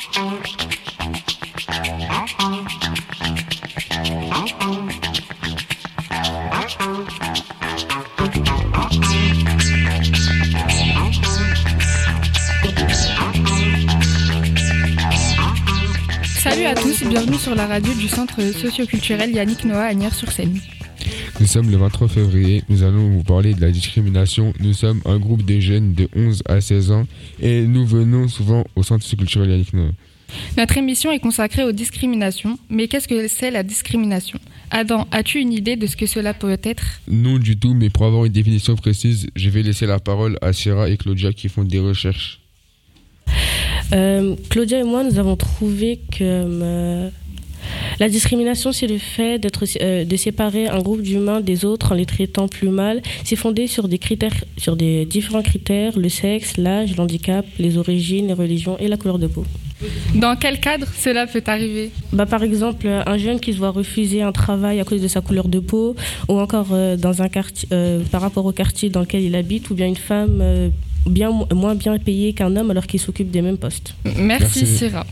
Salut à tous, bienvenue sur la radio du centre socioculturel Yannick Noah à sur seine Nous sommes le 23 février, nous allons vous parler de la discrimination. Nous sommes un groupe de jeunes de 11 à 16 ans et nous venons souvent au centre socioculturel Yannick Noah. Notre émission est consacrée aux discriminations, mais qu'est-ce que c'est la discrimination? Adam, as-tu une idée de ce que cela peut être? Non du tout, mais pour avoir une définition précise, je vais laisser la parole à Sierra et Claudia qui font des recherches. Euh, Claudia et moi, nous avons trouvé que euh, la discrimination, c'est le fait d'être, euh, de séparer un groupe d'humains des autres en les traitant plus mal. C'est fondé sur des critères, sur des différents critères le sexe, l'âge, l'handicap, les origines, les religions et la couleur de peau. Dans quel cadre cela peut arriver? Bah, Par exemple, un jeune qui se voit refuser un travail à cause de sa couleur de peau, ou encore dans un quartier, par rapport au quartier dans lequel il habite, ou bien une femme bien, moins bien payé qu'un homme alors qu'il s'occupe des mêmes postes. Merci, Syrah.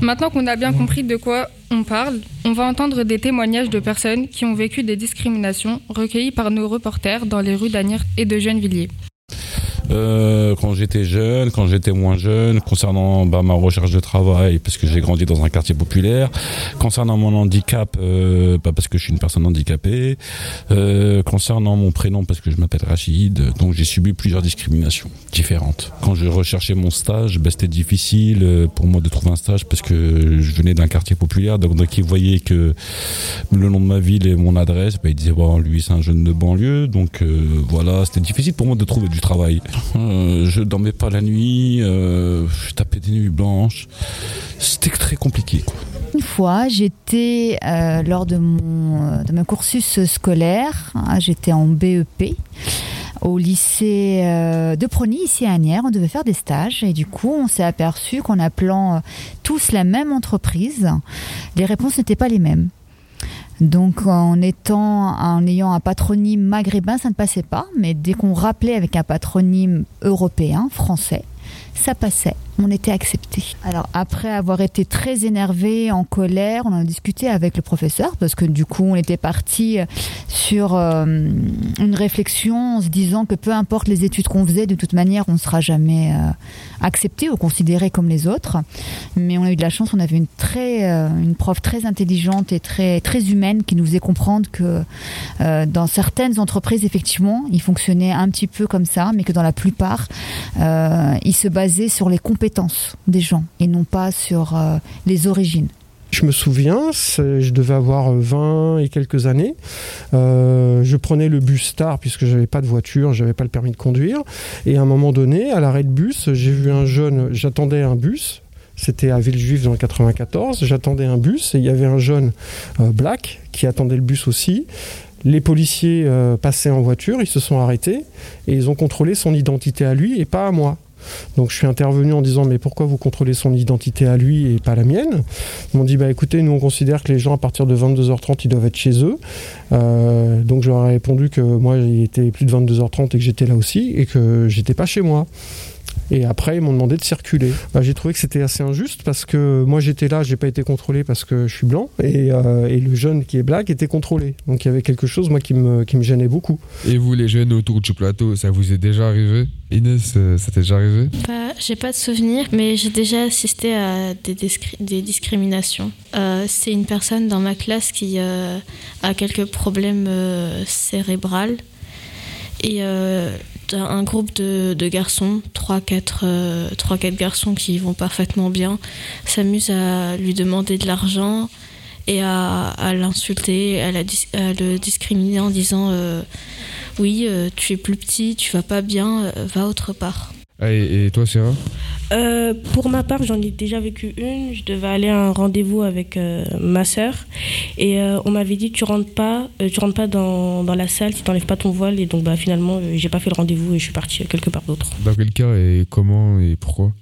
Maintenant qu'on a bien compris de quoi on parle, on va entendre des témoignages de personnes qui ont vécu des discriminations recueillies par nos reporters dans les rues d'Anières et de Gennevilliers. Euh, quand j'étais jeune, quand j'étais moins jeune, concernant bah, ma recherche de travail, parce que j'ai grandi dans un quartier populaire, concernant mon handicap, euh, bah, parce que je suis une personne handicapée, euh, concernant mon prénom, parce que je m'appelle Rachid, donc j'ai subi plusieurs discriminations différentes. Quand je recherchais mon stage, bah, c'était difficile euh, pour moi de trouver un stage parce que je venais d'un quartier populaire, donc, donc ils voyaient que le nom de ma ville et mon adresse, bah, ils disaient bon, lui c'est un jeune de banlieue, donc euh, voilà, c'était difficile pour moi de trouver du travail. Euh, je dormais pas la nuit, euh, je tapais des nuits blanches. C'était très compliqué. Une fois, j'étais euh, lors de mon, cursus scolaire, hein, j'étais en BEP au lycée de Prony, ici à Agnières. On devait faire des stages et du coup, on s'est aperçu qu'en appelant tous la même entreprise, les réponses n'étaient pas les mêmes. Donc en étant en ayant un patronyme maghrébin, ça ne passait pas, mais dès qu'on rappelait avec un patronyme européen, français, ça passait on était accepté. Alors après avoir été très énervé, en colère, on a discuté avec le professeur parce que du coup on était parti sur euh, une réflexion en se disant que peu importe les études qu'on faisait, de toute manière on ne sera jamais euh, accepté ou considéré comme les autres. Mais on a eu de la chance, on avait une très euh, une prof très intelligente et très très humaine qui nous faisait comprendre que dans certaines entreprises effectivement ils fonctionnaient un petit peu comme ça, mais que dans la plupart ils se basaient sur les compétences des gens et non pas sur euh, les origines. Je me souviens, je devais avoir 20 et quelques années. Euh, je prenais le bus Star puisque j'avais pas de voiture, j'avais pas le permis de conduire. Et à un moment donné, à l'arrêt de bus, j'ai vu un jeune, j'attendais un bus. C'était à Villejuif dans le 94. J'attendais un bus et il y avait un jeune euh, black qui attendait le bus aussi. Les policiers passaient en voiture, ils se sont arrêtés et ils ont contrôlé son identité à lui et pas à moi. Donc je suis intervenu en disant mais pourquoi vous contrôlez son identité à lui et pas la mienne? Ils m'ont dit bah écoutez nous on considère que les gens à partir de 22h30 ils doivent être chez eux. Euh, donc je leur ai répondu que moi il était plus de 22h30 et que j'étais là aussi et que j'étais pas chez moi. Et après, ils m'ont demandé de circuler. Bah, j'ai trouvé que c'était assez injuste parce que moi j'étais là, j'ai pas été contrôlé parce que je suis blanc et, euh, et, le jeune qui est black était contrôlé. Donc il y avait quelque chose moi qui me, qui me gênait beaucoup. Et vous les jeunes autour du plateau, ça vous est déjà arrivé? Inès, euh, ça t'est déjà arrivé? Bah, J'ai pas de souvenir, mais j'ai déjà assisté à des, des discriminations. Euh, c'est une personne dans ma classe qui a quelques problèmes cérébrales et un groupe de, garçons, 3-4 euh, garçons qui vont parfaitement bien, s'amusent à lui demander de l'argent et à, l'insulter, à, le discriminer en disant euh, Oui, euh, tu es plus petit, tu vas pas bien, va autre part. Ah, et, toi, Sarah? Euh, Pour ma part, j'en ai déjà vécu une. Je devais aller à un rendez-vous avec euh, ma sœur. Et euh, on m'avait dit tu rentres pas, tu rentres pas dans, dans la salle si tu n'enlèves pas ton voile. Et donc bah, finalement, j'ai pas fait le rendez-vous et je suis partie quelque part d'autre. Dans quel cas et comment et pourquoi?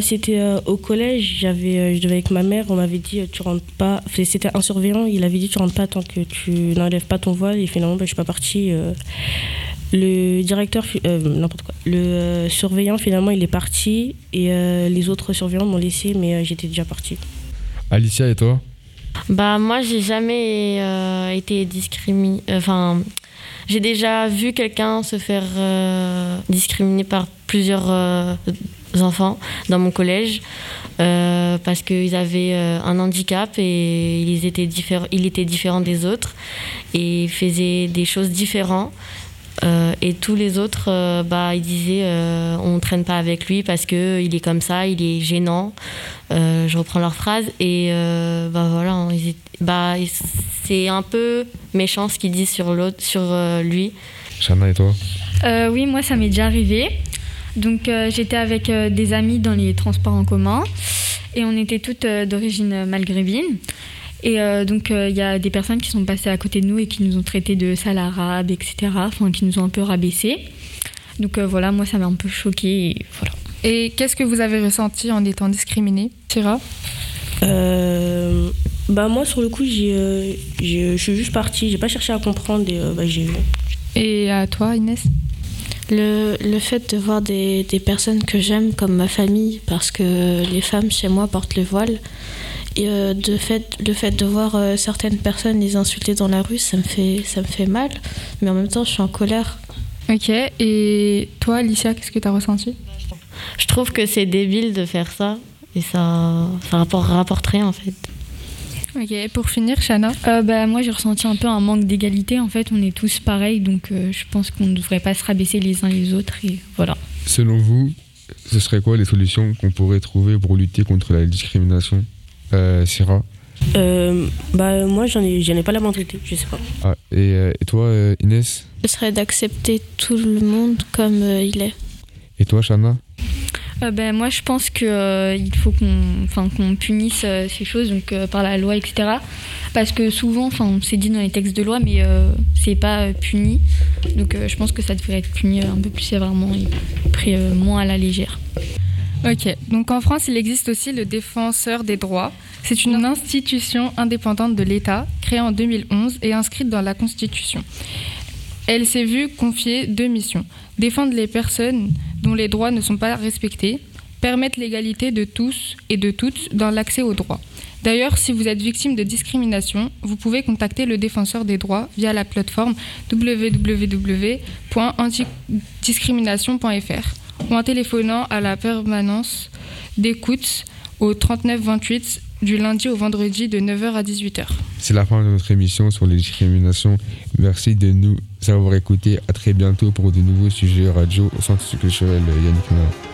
C'était au collège, j'avais, je devais avec ma mère, on m'avait dit tu rentres pas, c'était un surveillant, il avait dit tu rentres pas tant que tu n'enlèves pas ton voile et finalement bah, je suis pas partie le directeur, n'importe quoi, le surveillant finalement il est parti et les autres surveillants m'ont laissé, mais j'étais déjà partie. Alicia et toi? Bah moi j'ai jamais été discriminée, enfin j'ai déjà vu quelqu'un se faire discriminer par plusieurs enfants dans mon collège euh, parce qu'ils avaient euh, un handicap et ils étaient différents, il était différent des autres et faisaient des choses différentes. Euh, et tous les autres, bah, ils disaient on ne traîne pas avec lui parce qu'il est comme ça, il est gênant. je reprends leur phrase. Et bah, voilà, bah, c'est un peu méchant ce qu'ils disent sur, l'autre, sur lui. Chana et toi? Oui, moi ça m'est déjà arrivé. Donc euh, j'étais avec euh, des amis dans les transports en commun et on était toutes euh, d'origine maghrébine. Et donc il y a des personnes qui sont passées à côté de nous et qui nous ont traités de sale arabe, etc. Enfin qui nous ont un peu rabaissé. Donc voilà, moi ça m'a un peu choqué. Et, voilà. et qu'est-ce que vous avez ressenti en étant discriminée, Tira? Bah moi sur le coup je suis juste partie, j'ai pas cherché à comprendre et bah, j'ai vu. Et à toi Inès? Le, le, fait de voir des, des personnes que j'aime comme ma famille, parce que les femmes chez moi portent le voile, et euh, de fait, le fait de voir euh, certaines personnes les insulter dans la rue, ça me fait, ça me fait mal, mais en même temps, je suis en colère. Ok, et toi, Alicia, qu'est-ce que tu as ressenti? Je trouve que c'est débile de faire ça, et ça, ça rapporte, rapporte rien en fait. Ok, pour finir, Shana? Euh, bah, Moi, j'ai ressenti un peu un manque d'égalité. En fait, on est tous pareils, donc euh, je pense qu'on ne devrait pas se rabaisser les uns les autres. Et voilà. Selon vous, ce serait quoi les solutions qu'on pourrait trouver pour lutter contre la discrimination? Euh, Syrah euh, bah, Moi, j'en ai, ai pas la mentalité, je sais pas. Ah, et, et, toi, Inès Ce serait d'accepter tout le monde comme il est. Et toi, Shana euh, ben, Moi, je pense qu'il euh, il faut qu'on qu'on punisse euh, ces choses donc, par la loi, etc. Parce que souvent, c'est dit dans les textes de loi, mais c'est pas puni. Donc, je pense que ça devrait être puni un peu plus sévèrement et pris moins à la légère. Ok, donc en France, il existe aussi le défenseur des droits. C'est une institution indépendante de l'État, créée en 2011 et inscrite dans la Constitution. Elle s'est vue confier deux missions. Défendre les personnes dont les droits ne sont pas respectés, permettre l'égalité de tous et de toutes dans l'accès aux droits. D'ailleurs, si vous êtes victime de discrimination, vous pouvez contacter le défenseur des droits via la plateforme www.antidiscrimination.fr ou en téléphonant à la permanence d'écoute au 39 28 du lundi au vendredi de 9h à 18h. C'est la fin de notre émission sur les discriminations. Merci de nous avoir écoutés. À très bientôt pour de nouveaux sujets radio au Centre culturel Yannick